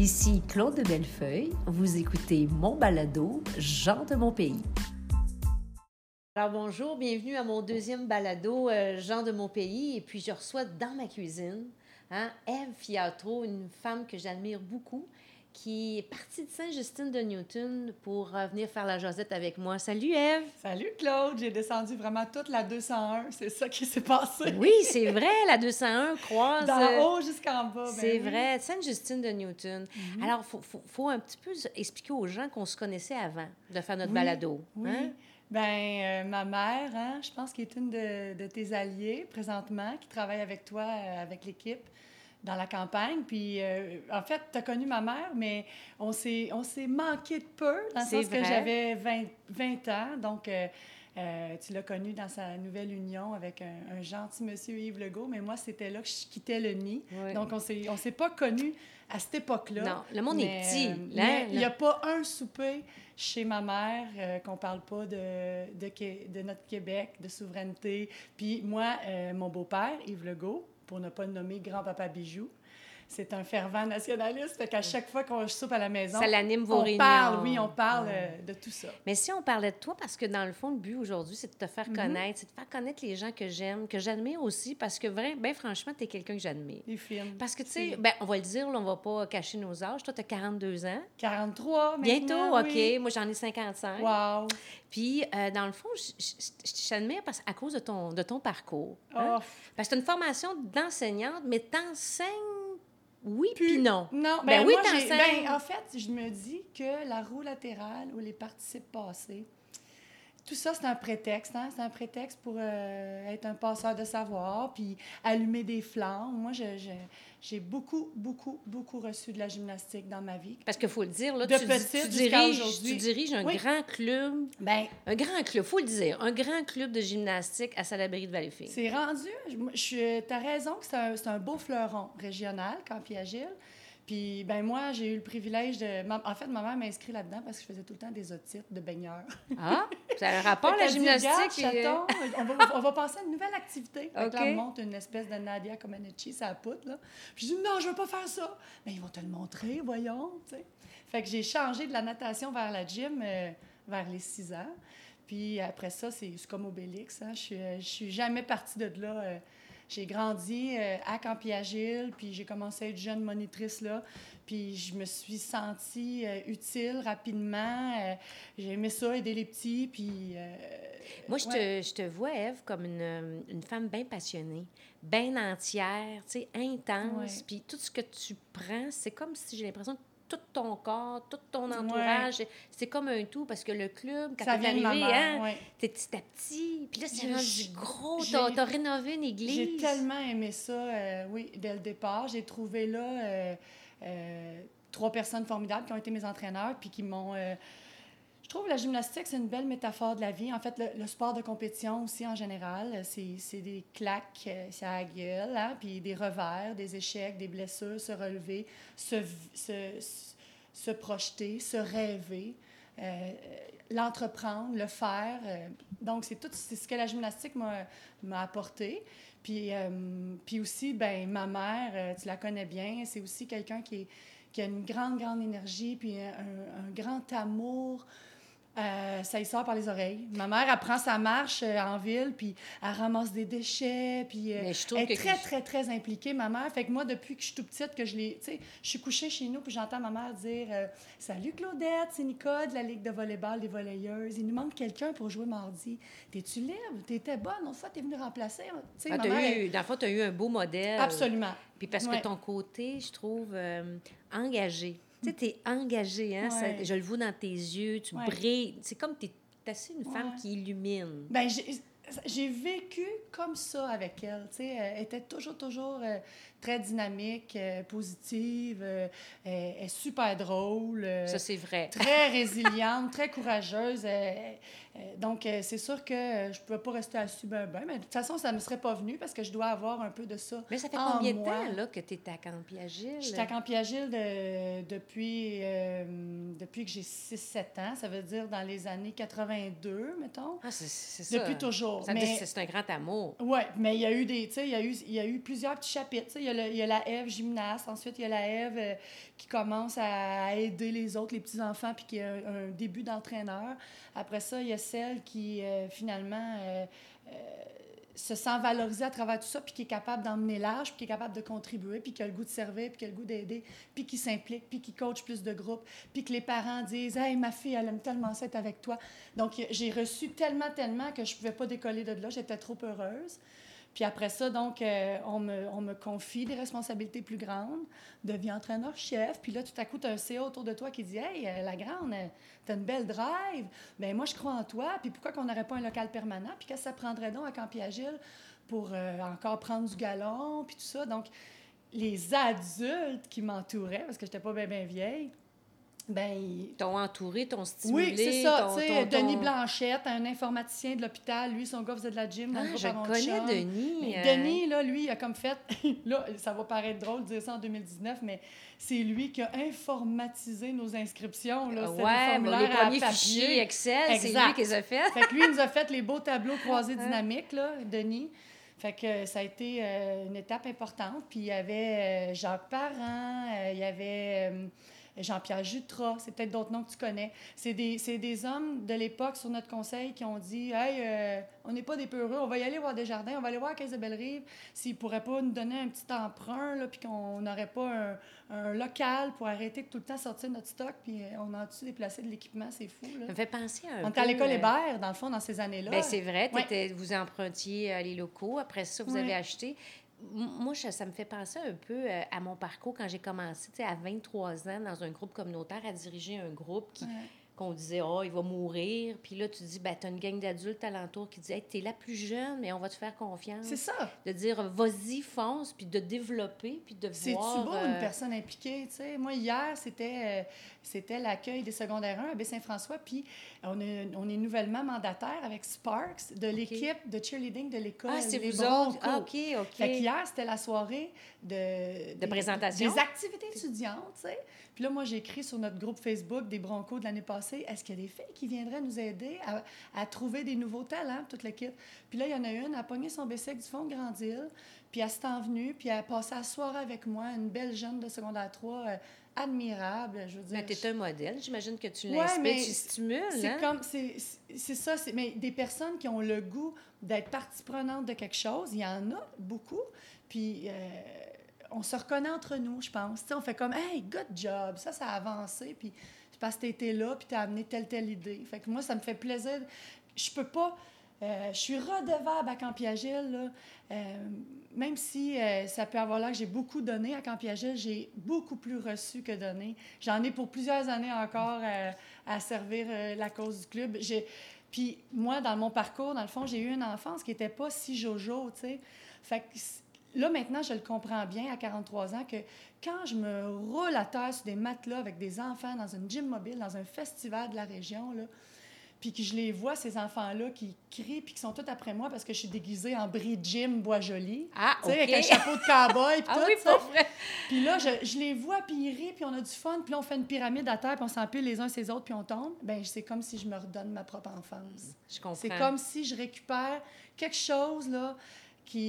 Ici Claude de Bellefeuille. Vous écoutez mon balado, Jean de mon pays. Alors bonjour, bienvenue à mon deuxième balado, euh, Jean de mon pays. Et puis je reçois dans ma cuisine hein, Eve Fiatro, une femme que j'admire beaucoup qui est partie de Saint-Justine de Newton pour euh, venir faire la Josette avec moi. Salut Eve! Salut Claude! J'ai descendu vraiment toute la 201. C'est ça qui s'est passé. Oui, c'est vrai, la 201 croise. D'en euh, haut jusqu'en bas. ben c'est oui. vrai, Sainte-Justine de Newton. Mhm. Alors, il faut, faut- faut un petit peu expliquer aux gens qu'on se connaissait avant de faire notre Oui, balado. Oui. hein? Ben, euh, ma mère, hein, je pense qu'elle est une de, de tes alliés présentement, qui travaille avec toi, euh, avec l'équipe, dans la campagne. Puis, euh, en fait, tu as connu ma mère, mais on s'est manqué de peu, dans le sens que j'avais 20, 20 ans. Donc, euh, euh, tu l'as connu dans sa nouvelle union avec un, un gentil monsieur Yves Legault, mais moi, c'était là que je quittais le nid. Oui. Donc, on s'est on s'est pas connus à cette époque-là. Non, le monde est petit, hein, il n'y a pas un souper chez ma mère euh, qu'on parle pas de, de, notre Québec, de souveraineté. Puis moi, euh, mon beau-père, Yves Legault, pour ne pas le nommer grand-papa Bijou, c'est un fervent nationaliste. Fait qu'à chaque fois qu'on soupe à la maison, Ça l'anime vos on réunions. parle, oui, on parle Ouais. euh, de tout ça. Mais si on parlait de toi, parce que dans le fond, le but aujourd'hui, c'est de te faire Mhm. connaître, c'est de faire connaître les gens que j'aime, que j'admire aussi, parce que, vrai, ben, franchement, tu es quelqu'un que j'admire. Les films. Parce que, tu sais, ben, on va le dire, là, on va pas cacher nos âges. Toi, tu as 42 ans. 43 maintenant, Bientôt, OK. oui. Moi, j'en ai 55. Wow. Puis, euh, dans le fond, je- t'admire à cause de ton, de ton parcours. hein? Oh, Parce que tu as une formation d'enseignante, mais t'enseignes oui puis non. Non, Ben ben, oui, moi, ben, en fait, je me dis que la roue latérale ou les participes passés, tout ça, c'est un prétexte. Hein? C'est un prétexte pour euh, être un passeur de savoir, puis allumer des flammes. Moi, j'ai beaucoup, beaucoup, beaucoup reçu de la gymnastique dans ma vie. Parce qu'il faut le dire, là, De tu, petite tu, diriges, tu diriges un Oui. grand club, Ben, un grand club, faut le dire, un grand club de gymnastique à Salaberry de Valleyfield. c'est rendu. Tu as raison que c'est un, c'est un beau fleuron régional, Campi Agile. Puis, ben moi, j'ai eu le privilège de. En fait, ma mère m'a inscrit là-dedans parce que je faisais tout le temps des otites de baigneurs. Ah, ça a un rapport, la dit, gymnastique. Et, euh, chaton, on, va, on va passer à une nouvelle activité. Que là, on monte une espèce de Nadia Comaneci, ça poutre, là. Puis je dis, non, je veux pas faire ça. Mais ils vont te le montrer, voyons, tu sais. Fait que j'ai changé de la natation vers la gym euh, vers les 6 ans. Puis après ça, c'est comme Obélix. Hein. Je suis, euh, je suis jamais partie de là. euh, j'ai grandi euh, à Campi-Agile, puis j'ai commencé à être jeune monitrice là. Puis je me suis sentie euh, utile rapidement. euh, j'ai aimé ça, aider les petits, puis... euh, Moi, je, ouais. te, je te vois, Eve, comme une, une femme bien passionnée, bien entière, tu sais, intense. Puis tout ce que tu prends, c'est comme si j'ai l'impression que tout ton corps, tout ton entourage, c'est comme un tout parce que le club, quand Ça t'es arrivé, hein, ouais. t'es petit à petit. Puis là, c'est rendu gros. T'as t'as rénové une église. J'ai tellement aimé ça, euh, oui, dès le départ. J'ai trouvé là euh, euh, trois personnes formidables qui ont été mes entraîneurs, puis qui m'ont... je trouve que la gymnastique, c'est une belle métaphore de la vie. En fait, le, sport de compétition aussi, en général, c'est des claques, euh, c'est à la gueule, hein, puis des revers, des échecs, des blessures, se relever, se, se, se- projeter, se rêver, euh, l'entreprendre, le faire. euh, donc, c'est tout ce que la gymnastique m'a apporté. Puis, puis aussi, ben ma mère, tu la connais bien, c'est aussi quelqu'un qui, qui a une grande, grande énergie, puis un grand amour. Euh, ça y sort par les oreilles. Ma mère, elle prend sa marche euh, en ville, puis elle ramasse des déchets, puis euh, elle est que- très, très, très impliquée, ma mère. Fait que moi, depuis que je suis toute petite, que je l'ai... Tu sais, je suis couchée chez nous, puis j'entends ma mère dire Salut Claudette, c'est Nicole de la Ligue de volleyball des volleyeuses. Il nous manque quelqu'un pour jouer mardi. T'es-tu libre? T'étais bonne. Une fois, t'es venue remplacer. Tu sais, Ah, t'as eu, dans le fond, tu as eu un beau modèle. Absolument. Puis parce Ouais. que ton côté, je trouve, engagé. Tu sais, tu es engagé, hein? ça- je le vois dans tes yeux, tu Ouais. brilles. C'est comme tu es assez une femme Ouais. qui illumine. Ben, j'ai- vécu comme ça avec elle. Tu sais, elle était toujours, toujours euh, très dynamique, euh, positive, euh, elle est super drôle. euh, Ça, c'est vrai. très résiliente, très courageuse. Elle, Euh, donc, euh, c'est sûr que euh, je ne pouvais pas rester assis ben, ben, mais de toute façon, ça ne me serait pas venu parce que je dois avoir un peu de ça. Mais ça fait en combien de temps là, que tu es à Campiagile? Je suis à Campiagile de- depuis, euh, depuis que j'ai 6-7 ans. Ça veut dire dans les années 82, mettons. Ah, c'est ça. Depuis toujours. Ça Mais- c'est un grand amour. Oui, mais il y a eu des, tu sais, il y a eu, il y a eu plusieurs petits chapitres. Il y, a le- il y a la Ève gymnaste, ensuite il y a la Ève euh, qui commence à aider les autres, les petits enfants, puis qui a un, un début d'entraîneur. Après ça, il y a celle qui euh, finalement euh, euh, se sent valorisée à travers tout ça, puis qui est capable d'emmener large, puis qui est capable de contribuer, puis qui a le goût de servir, puis qui a le goût d'aider, puis qui s'implique, puis qui coach plus de groupes, puis que les parents disent Hey, ma fille, elle aime tellement ça être avec toi. Donc, j'ai reçu tellement, tellement que je ne pouvais pas décoller de là, j'étais trop heureuse. Puis après ça, donc, euh, on, me, on me confie des responsabilités plus grandes, deviens entraîneur-chef. Puis là, tout à coup, tu as un CEO autour de toi qui dit Hey, euh, la grande, tu as une belle drive. Bien, moi, je crois en toi. Puis pourquoi qu'on n'aurait pas un local permanent? Puis qu'est-ce que ça prendrait donc à Campiagile pour euh, encore prendre du galon? Puis tout ça? Donc, les adultes qui m'entouraient, parce que je n'étais pas bien, bien vieille, ben ils- T'ont entouré, t'ont stimulé. oui, c'est ça. ton- Denis Blanchette, un informaticien de l'hôpital, lui, son gars faisait de la gym. dans le Ah, groupe je connais. Denis. Mais euh, Denis, là, lui, il a comme fait. là, ça va paraître drôle de dire ça en 2019, mais c'est lui qui a informatisé nos inscriptions. Là. C'était Ouais, bon, les formulaires à premiers papier. fichiers Excel, c'est lui qui les a fait. Fait que lui, il nous a fait les beaux tableaux croisés dynamiques, là, Denis. Fait que ça a été euh, une étape importante. Puis il y avait euh, Jacques Parent, euh, il y avait euh, Jean-Pierre Jutras, c'est peut-être d'autres noms que tu connais. C'est des, des hommes de l'époque sur notre conseil qui ont dit Hey, euh, on n'est pas des peureux, on va y aller voir des jardins, on va aller voir Caisse de Bellerive s'ils ne pourraient pas nous donner un petit emprunt, là, puis qu'on n'aurait pas un, un local pour arrêter de tout le temps sortir notre stock, puis euh, on a-tu déplacé de l'équipement, c'est fou. Là. Ça me fait penser à un On était peu, à l'école euh, Hébert, dans le fond, dans ces années-là. Ben, c'est vrai, Ouais. vous empruntiez euh, les locaux. Après ça, vous Ouais. avez acheté. Moi, ça, me fait penser un peu euh, à mon parcours quand j'ai commencé, à 23 ans, dans un groupe communautaire, à diriger un groupe qui. Qu'on disait, oh, il va mourir. Puis là, tu dis, ben, tu as une gang d'adultes alentour qui dit, hey, tu es la plus jeune, mais on va te faire confiance. C'est ça. De dire, vas-y, fonce, puis de développer, puis de C'est-tu voir. beau, euh, une personne impliquée, tu sais? Moi, hier, c'était, euh, c'était l'accueil des secondaires 1 à Baie-Saint-François, puis on est, on est nouvellement mandataire avec Sparks de l'équipe de cheerleading de l'école. Ah, c'est vous autres? Ah, OK, OK. Fait qu'hier, c'était la soirée de... De présentation? Des activités étudiantes, tu sais? Puis là, moi, j'ai écrit sur notre groupe Facebook des Broncos de l'année passée, est-ce qu'il y a des filles qui viendraient nous aider à, à trouver des nouveaux talents, toute l'équipe? Puis là, il y en a une, elle a pogné son bicycle du fond de Grande-Île, puis elle s'est envenue, puis elle a passé la soirée avec moi, une belle jeune de secondaire 3, euh, admirable, je veux dire. Ben, t'es un modèle. J'imagine que tu Ouais, l'inspires, mais tu stimules. C'est hein? comme, c'est c'est ça, mais des personnes qui ont le goût d'être partie prenante de quelque chose, il y en a beaucoup. Puis euh, on se reconnaît entre nous, je pense. Tu sais, on fait comme, hey, good job, ça, ça a avancé. Puis c'est parce que tu étais là, puis tu as amené telle, telle idée. Fait que moi, ça me fait plaisir. Je peux pas. euh, je suis redevable à Campiagile, là. Euh, même si euh, ça peut avoir l'air que j'ai beaucoup donné à Campiagile, j'ai beaucoup plus reçu que donné. J'en ai pour plusieurs années encore à servir la cause du club. Puis moi, dans mon parcours, dans le fond, j'ai eu une enfance qui n'était pas si jojo, tu sais. Fait que là, maintenant, je le comprends bien à 43 ans que quand je me roule à terre sur des matelas avec des enfants dans une gym mobile, dans un festival de la région, là, puis que je les vois, ces enfants-là, qui crient, puis qui sont tous après moi parce que je suis déguisée en bris de gym bois-joli. Ah, Tu sais, OK. avec un chapeau de cow-boy, puis Ah tout, oui, vrai. Puis là, je, je les vois, puis ils rient, puis on a du fun, puis là, on fait une pyramide à terre, puis on s'empile les uns ces autres, puis on tombe. Ben c'est comme si je me redonne ma propre enfance. Je comprends. C'est comme si je récupère quelque chose, là,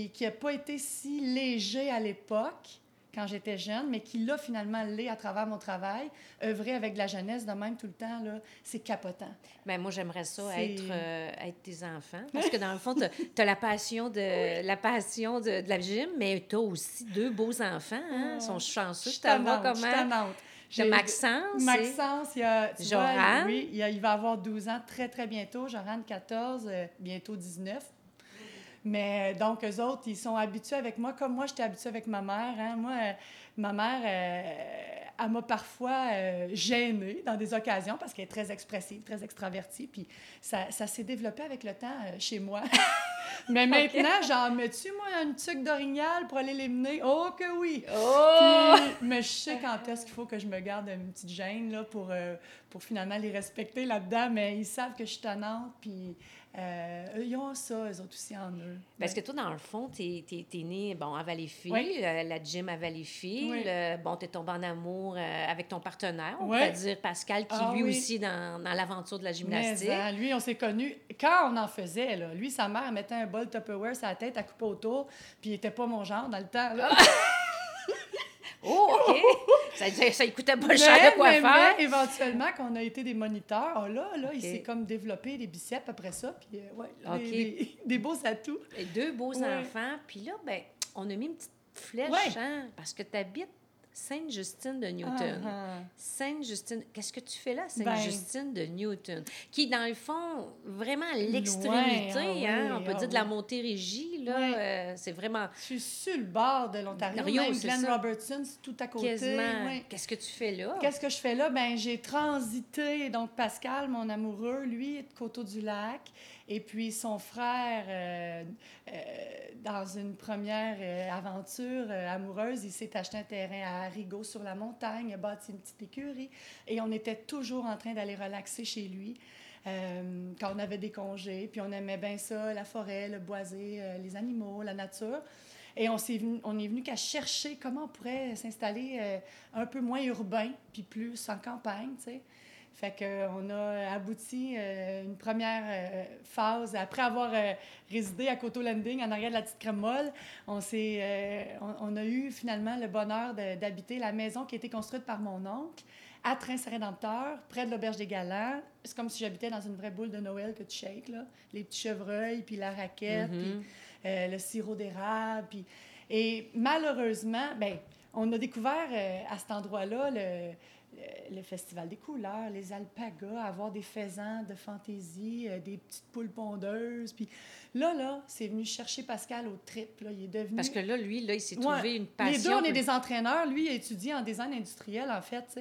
qui n'a pas été si léger à l'époque, quand j'étais jeune, mais qui, là, finalement, l'est à travers mon travail. œuvrer avec de la jeunesse de même tout le temps, là, c'est capotant. Ben, moi, j'aimerais ça être, euh, être tes enfants. Parce que dans le fond, tu as, la passion, de, la passion de, de la gym, mais tu as aussi deux beaux enfants. Hein? Ils sont chanceux. Je Je te vois tannante, je comment. J'ai Maxence. Maxence, il y a, vois, Joran. oui, il, y a- il va avoir 12 ans très, très bientôt. Joran, 14, euh, bientôt 19. Mais euh, donc, eux autres, ils sont habitués avec moi, comme moi, j'étais habituée avec ma mère. hein. Moi, euh, ma mère, euh, elle m'a parfois euh, gênée dans des occasions parce qu'elle est très expressive, très extravertie. Puis ça, ça s'est développé avec le temps chez moi. Mais maintenant, j'en mets-tu, moi, une tuque d'orignal pour aller l'éliminer? Oh que oui! Oh! mais je sais quand est-ce qu'il faut que je me garde une petite gêne là, pour, pour finalement les respecter là-dedans. Mais ils savent que je suis tannante, puis euh, ils ont ça, eux autres aussi en eux. Parce que toi, dans le fond, tu es, es, né bon, à Valleyfield, euh, la gym à Valleyfield. Euh, bon, tu es tombé en amour avec ton partenaire, on peut dire Pascal, qui ah lui aussi dans, dans l'aventure de la gymnastique. Mais, hein, lui, on s'est connus quand on en faisait. Là. Lui, sa mère mettait un bol Tupperware sur la tête à couper autour, puis il était pas mon genre dans le temps. Là. Oh, OK. ça, ça coûtait pas cher de quoi faire. Mais éventuellement, quand on a été des moniteurs, là, là, il s'est comme développé des biceps après ça. Puis, euh, ouais, des, beaux atouts. Et deux beaux enfants. Puis là, ben, on a mis une petite flèche, hein, parce que tu habites Sainte-Justine de Newton. Ah, ah. Sainte-Justine, qu'est-ce que tu fais là, Sainte-Justine de Newton? Qui est dans le fond vraiment à l'extrémité, ah hein? on peut dire de la Montérégie, là. Euh, c'est vraiment. Je suis sur le bord de l'Ontario. Même Glenn Robertson, c'est tout à côté. Qu'est-ce que tu fais là? Qu'est-ce que je fais là? Ben j'ai transité. Donc, Pascal, mon amoureux, lui, est de Coteau-du-Lac. Et puis son frère, euh, euh, dans une première euh, aventure amoureuse, il s'est acheté un terrain à Rigaud sur la montagne, a bâti une petite écurie. Et on était toujours en train d'aller relaxer chez lui. quand on avait des congés, puis on aimait bien ça, la forêt, le boisé, les animaux, la nature. Et on, est venu, venu qu'à chercher comment on pourrait s'installer un peu moins urbain, puis plus en campagne, tu sais. Fait qu'on a abouti euh, une première euh, phase. Après avoir euh, résidé à Coteau Landing, en arrière de la petite crème molle, on, on, a eu finalement le bonheur d'habiter la maison qui a été construite par mon oncle à Train-Rédempteur, près de l'Auberge des Galants. C'est comme si j'habitais dans une vraie boule de Noël que tu shakes, là. Les petits chevreuils, puis la raquette, puis mm-hmm. le sirop d'érable. Puis... Et malheureusement, ben on a découvert à cet endroit-là le le Festival des couleurs, les alpagas, avoir des faisans de fantaisie, euh, des petites poules pondeuses. Puis là, là, c'est venu chercher Pascal au trip. Là. Il est devenu... Parce que là, lui, là, il s'est trouvé une passion. Les deux, on est des entraîneurs. Lui, il a étudié en design industriel, en fait.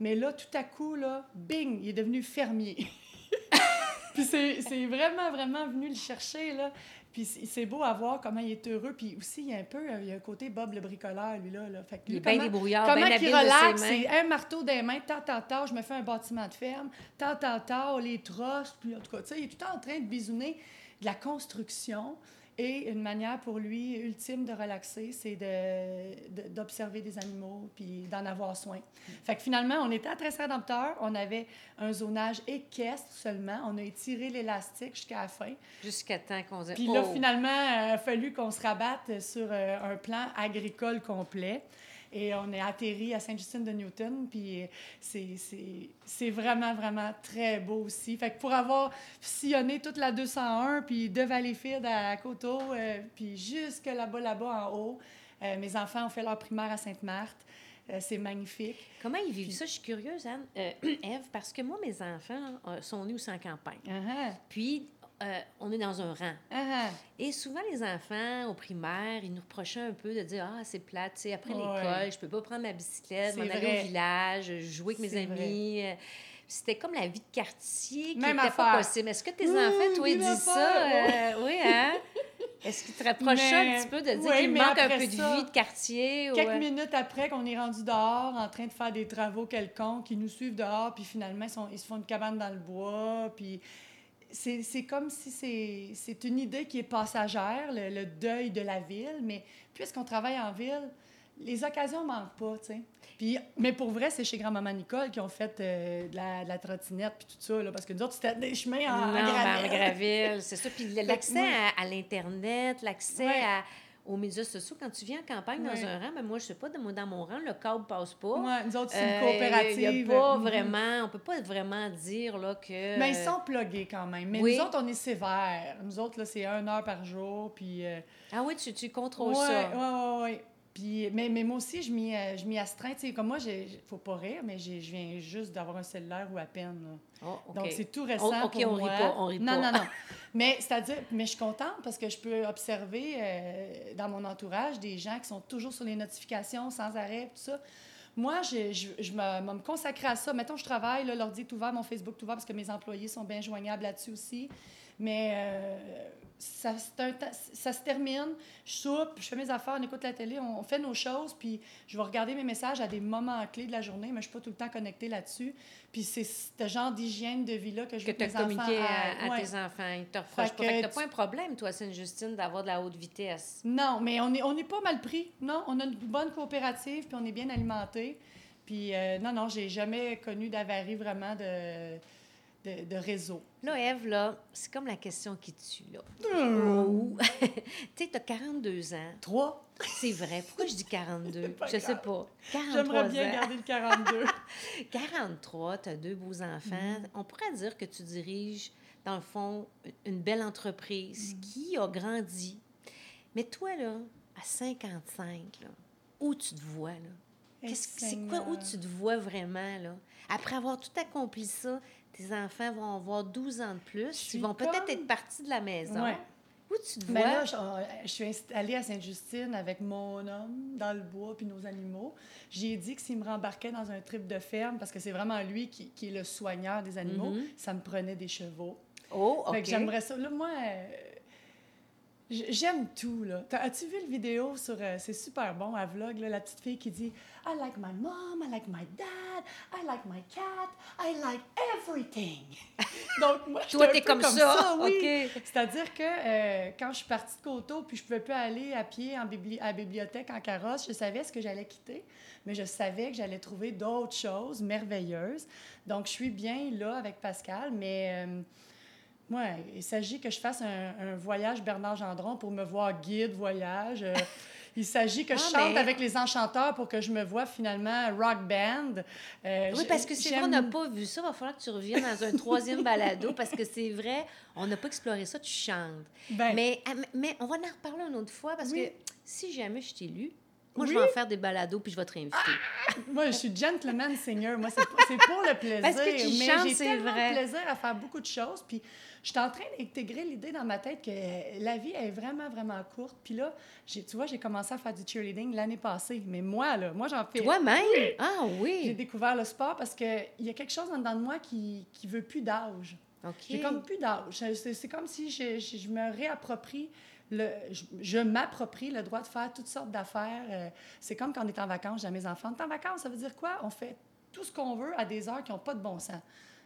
Mais là, tout à coup, là, bing, il est devenu fermier. Puis c'est vraiment, vraiment venu le chercher, là. Puis c'est beau à voir comment il est heureux. Puis aussi, il y a un peu, il y a un côté Bob le bricoleur, lui, là. Fait que il est bien débrouillard, Comment il relaxe, c'est un marteau des mains, tant, tant, tant, je me fais un bâtiment de ferme, tant, tant, tant, les trosses, puis en tout cas, tu sais, il est tout en train de bisouner de la construction. Et une manière pour lui ultime de relaxer, c'est d'observer de, des animaux puis d'en avoir soin. Fait que finalement, on était à rédempteur. On avait un zonage équestre seulement. On a étiré l'élastique jusqu'à la fin. Jusqu'à temps qu'on Puis là, oh! finalement, il a fallu qu'on se rabatte sur euh, un plan agricole complet. Et on est atterri à Sainte-Justine de Newton, puis c'est vraiment, vraiment très beau aussi. Fait que pour avoir sillonné toute la 201, puis de Valleyfield à Coteau, euh, puis jusque là-bas, là-bas en haut, euh, mes enfants ont fait leur primaire à Sainte-Marthe. Euh, c'est magnifique. Comment ils vivent ça? Je suis curieuse, Anne, Eve, parce que moi, mes enfants sont nés aussi en campagne. Uh-huh. Puis, euh, on est dans un rang. Uh-huh. Et souvent, les enfants au primaire, ils nous reprochaient un peu de dire Ah, c'est plate, tu sais, après l'école, je peux pas prendre ma bicyclette, m'en aller au village, jouer avec mes amis. Euh, c'était comme la vie de quartier qui n'était pas possible. Est-ce que tes enfants, toi, ils disent ça? Euh, oui, hein? Est-ce qu'ils te reprochent un petit peu de dire qu'il manque un peu de vie de quartier? Quelques minutes après qu'on est rendu dehors en train de faire des travaux quelconques, ils nous suivent dehors, puis finalement, ils, sont, ils se font une cabane dans le bois, puis c'est comme si c'est une idée qui est passagère, le, deuil de la ville, mais puisqu'on travaille en ville, les occasions ne manquent pas, tu sais. Puis, mais pour vrai, c'est chez grand-maman Nicole qui ont fait euh, de, la, la, trottinette puis tout ça, là, parce que nous autres, c'était des chemins en, non, en graville. c'est ça. Puis l'accès à, à l'Internet, l'accès à aux médias sociaux, quand tu viens en campagne dans un rang, mais ben, moi, je sais pas, dans mon rang, le câble passe pas. Oui, nous autres, c'est une coopérative. N'y a pas mm-hmm. vraiment, on peut pas vraiment dire là, que... Mais ils sont plugués quand même. Mais nous autres, on est sévères. Nous autres, là, c'est une heure par jour, puis... Euh, ah oui, tu, tu contrôles ça. Oui, oui, oui. Puis, mais, mais moi aussi, je m'y, euh, je astreins. comme moi, il faut pas rire, mais je viens juste d'avoir un cellulaire ou à peine. Oh, Donc, c'est tout récent pour on moi. Rit pas, on rit non, non, non. mais c'est-à-dire, mais je suis contente parce que je peux observer euh, dans mon entourage des gens qui sont toujours sur les notifications sans arrêt, tout ça. Moi, je, je, me, me à ça. Mettons, je travaille, l'ordi est ouvert, mon Facebook est ouvert parce que mes employés sont bien joignables là-dessus aussi. Mais euh, ça, un, ça, se termine, je soupe, je fais mes affaires, on écoute la télé, on, fait nos choses, puis je vais regarder mes messages à des moments clés de la journée, mais je ne suis pas tout le temps connectée là-dessus. Puis c'est ce genre d'hygiène de vie-là que je veux que, tu as communiqué à, à, tes enfants. Ils te reprochent pas. Tu n'as pas un problème, toi, Sainte-Justine, d'avoir de la haute vitesse. Non, mais on n'est on est pas mal pris. Non, on a une bonne coopérative, puis on est bien alimenté. Puis euh, non, non, j'ai jamais connu d'avarie vraiment de de, réseau. Là, Eve, là, c'est comme la question qui tue, là. Mmh. tu sais, tu as 42 ans. Trois? C'est vrai. Pourquoi je dis 42? je sais pas. J'aimerais bien garder le 42. 43, tu as deux beaux enfants. Mmh. On pourrait dire que tu diriges, dans le fond, une belle entreprise mmh. qui a grandi. Mais toi, là, à 55, là, où tu te vois, là? C'est? Quoi, où tu te vois vraiment, là? Après avoir tout accompli ça, tes enfants vont avoir 12 ans de plus. Ils vont peut-être être partis de la maison. Où tu te ben vois? là, je, suis installée à Sainte-Justine avec mon homme dans le bois puis nos animaux. J'ai dit que s'il me rembarquait dans un trip de ferme, parce que c'est vraiment lui qui, qui, est le soigneur des animaux, mm-hmm. ça me prenait des chevaux. Oh, OK. j'aimerais ça. Là, moi, euh, J'aime tout, là. As-tu vu le vidéo sur... Euh, c'est super bon, à vlog, là, la petite fille qui dit « I like my mom, I like my dad, I like my cat, I like everything. » Donc, moi, je Toi, t'es comme, comme, ça, oui. C'est-à-dire que euh, quand je suis partie de Coteau, puis je pouvais plus aller à pied en à la bibliothèque en carrosse, je savais ce que j'allais quitter, mais je savais que j'allais trouver d'autres choses merveilleuses. Donc, je suis bien là avec Pascal, mais... Euh, moi, il s'agit que je fasse un, voyage Bernard Gendron pour me voir guide voyage. Euh, il s'agit que je ah, chante avec les enchanteurs pour que je me vois finalement rock band. Euh, oui, parce que c'est vrai, on n'a pas vu ça. Il va falloir que tu reviennes dans un troisième balado parce que c'est vrai, on n'a pas exploré ça, tu chantes. Ben mais, ah, mais on va en reparler une autre fois parce que si jamais je t'ai lu, moi, je vais en faire des balados puis je vais te réinviter. Ah! Moi, je suis gentleman singer. Moi, c'est pour, le plaisir. Parce que tu chantes, j'ai tellement vrai. plaisir à faire beaucoup de choses. Puis je suis en train d'intégrer l'idée dans ma tête que la vie est vraiment, vraiment courte. Puis là, tu vois, j'ai commencé à faire du cheerleading l'année passée. Mais moi, là, moi, j'en fais... Toi-même? Ah oui! J'ai découvert le sport parce qu'il y a quelque chose en dedans de moi qui ne veut plus d'âge. OK. J'ai comme plus d'âge. C'est comme si je, je me réapproprie le, je, m'approprie le droit de faire toutes sortes d'affaires. Euh, c'est comme quand on est en vacances, j'ai mes enfants. En vacances, ça veut dire quoi? On fait tout ce qu'on veut à des heures qui n'ont pas de bon sens.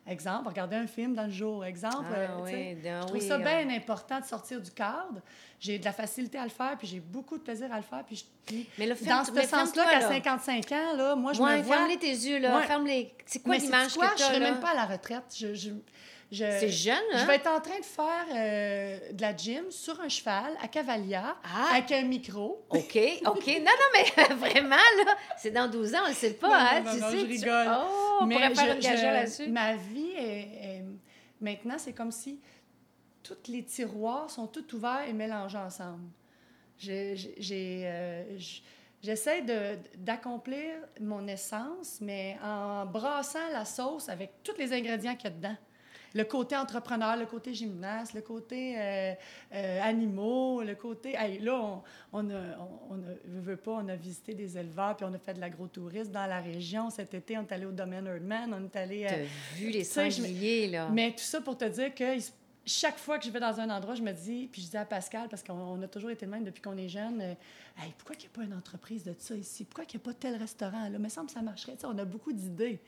Exemple, regarder un film dans le jour. Exemple, ah, euh, oui, je trouve ça bien important de sortir du cadre. J'ai de la facilité à le faire, puis j'ai beaucoup de plaisir à le faire. Puis, mais le dans ce sens-là, qu'à 55 ans, là, moi, je me vois... ferme-les tes yeux, là. Ferme-les... C'est quoi l'image que tu as, Je ne serais même pas à la retraite. Je, je, c'est jeune, hein? Je vais être en train de faire euh, de la gym sur un cheval à Cavalia ah. avec un micro. OK, OK. Non, non, mais vraiment, là, c'est dans 12 ans, on ne sait pas, hein? tu sais, je rigole. Oh, on mais pourrait faire là-dessus. Ma vie est... Maintenant, c'est comme si tous les tiroirs sont tous ouverts et mélangés ensemble. J'ai... Euh, j'essaie d'accomplir mon essence, mais en brassant la sauce avec tous les ingrédients qu'il y a dedans le côté entrepreneur, le côté gymnaste, le côté euh, euh, animaux, le côté... là, on, on, a, on, a, veut pas, on a visité des éleveurs, puis on a fait de l'agrotourisme dans la région. Cet été, on est allé au domaine Erdman, on est allé... Euh, T'as vu les sangliers, là. Mais tout ça pour te dire que chaque fois que je vais dans un endroit, je me dis, puis je dis à Pascal, parce qu'on a toujours été le même depuis qu'on est jeune, hey, pourquoi il n'y a pas une entreprise de ça ici? Pourquoi il n'y a pas tel restaurant là? Il me semble que ça marcherait. on a beaucoup d'idées.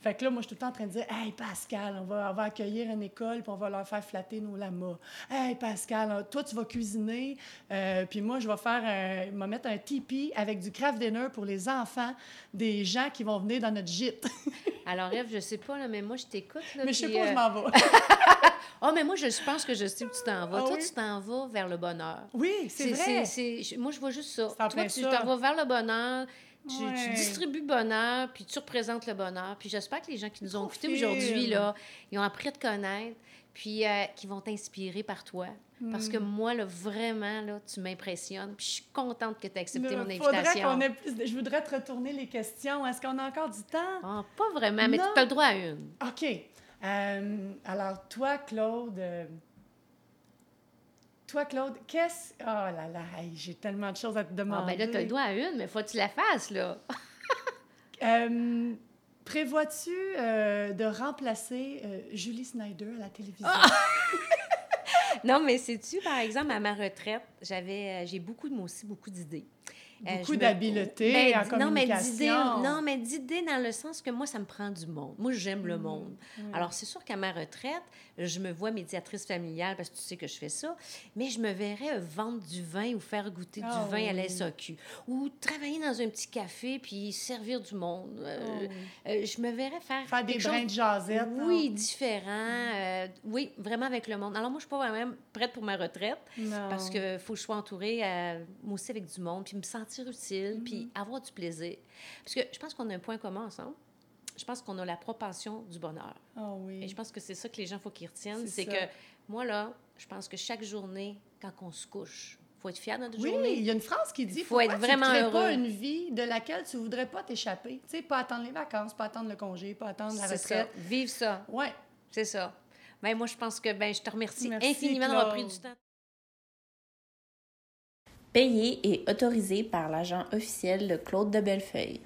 Fait que là, moi, je suis tout le temps en train de dire Hey, Pascal, on va, accueillir une école, puis on va leur faire flatter nos lamas. Hey, Pascal, toi, tu vas cuisiner, euh, puis moi, je vais faire un, vais mettre un tipi avec du craft dinner pour les enfants des gens qui vont venir dans notre gîte. Alors, Eve, je sais pas, là, mais moi, je t'écoute. Mais je sais pas où je m'en vais. oh, mais moi, je pense que je sais où tu t'en vas. Ah toi, tu t'en vas vers le bonheur. Oui, c'est vrai. moi, je vois juste ça. Toi, tu t'en vas vers le bonheur. Tu, distribues bonheur, puis tu représentes le bonheur. Puis j'espère que les gens qui nous ont écoutés aujourd'hui, là, ils ont appris à te connaître, puis euh, qui vont t'inspirer par toi. Parce que hmm. moi, là, vraiment, là, tu m'impressionnes. Puis je suis contente que tu aies accepté mon invitation. ait plus Je voudrais te retourner les questions. Est-ce qu'on a encore du temps? Ah, pas vraiment, mais tu as le droit à une. OK. Euh, alors, toi, Claude, euh, toi, Claude, qu'est-ce. Oh là là, j'ai tellement de choses à te demander. Ah, ben là, tu as le droit à une, mais faut que tu la fasses, là. Euh, Prévois-tu de remplacer Julie Snyder à la télévision? non, mais sais-tu, par exemple, à ma retraite, j'avais, j'ai beaucoup de moi aussi, beaucoup d'idées. Euh, beaucoup d'habileté ben, en communication. Non, mais d'idées dans le sens que moi, ça me prend du monde. Moi, j'aime le mmh, monde. Alors, c'est sûr qu'à ma retraite, je me vois médiatrice familiale parce que tu sais que je fais ça, mais je me verrais vendre du vin ou faire goûter du ah vin à la SAQ ou travailler dans un petit café puis servir du monde. Euh, ah euh, je me verrais faire... Faire des brins de jasette. Oui, différent. oui, vraiment avec le monde. Alors, moi, je suis pas vraiment prête pour ma retraite parce qu'il faut que je sois entourée, moi aussi, avec du monde puis me sentir utile, puis mm-hmm. avoir du plaisir. Parce que je pense qu'on a un point commun ensemble. Je pense qu'on a la propension du bonheur. Oh oui. Et je pense que c'est ça que les gens, faut qu'ils retiennent. C'est que moi, là, je pense que chaque journée, quand on se couche, faut être fier de notre oui, journée. il y a une phrase qui dit faut être vraiment tu pas une vie de laquelle tu voudrais pas t'échapper? Tu sais, pas attendre les vacances, pas attendre le congé, pas attendre la retraite. Ça. Vive ça. Ouais. C'est ça. Ben, moi, je pense que ben, je te remercie infiniment d'avoir pris du temps payé et autorisé par l'agent officiel de Claude de Bellefeuille.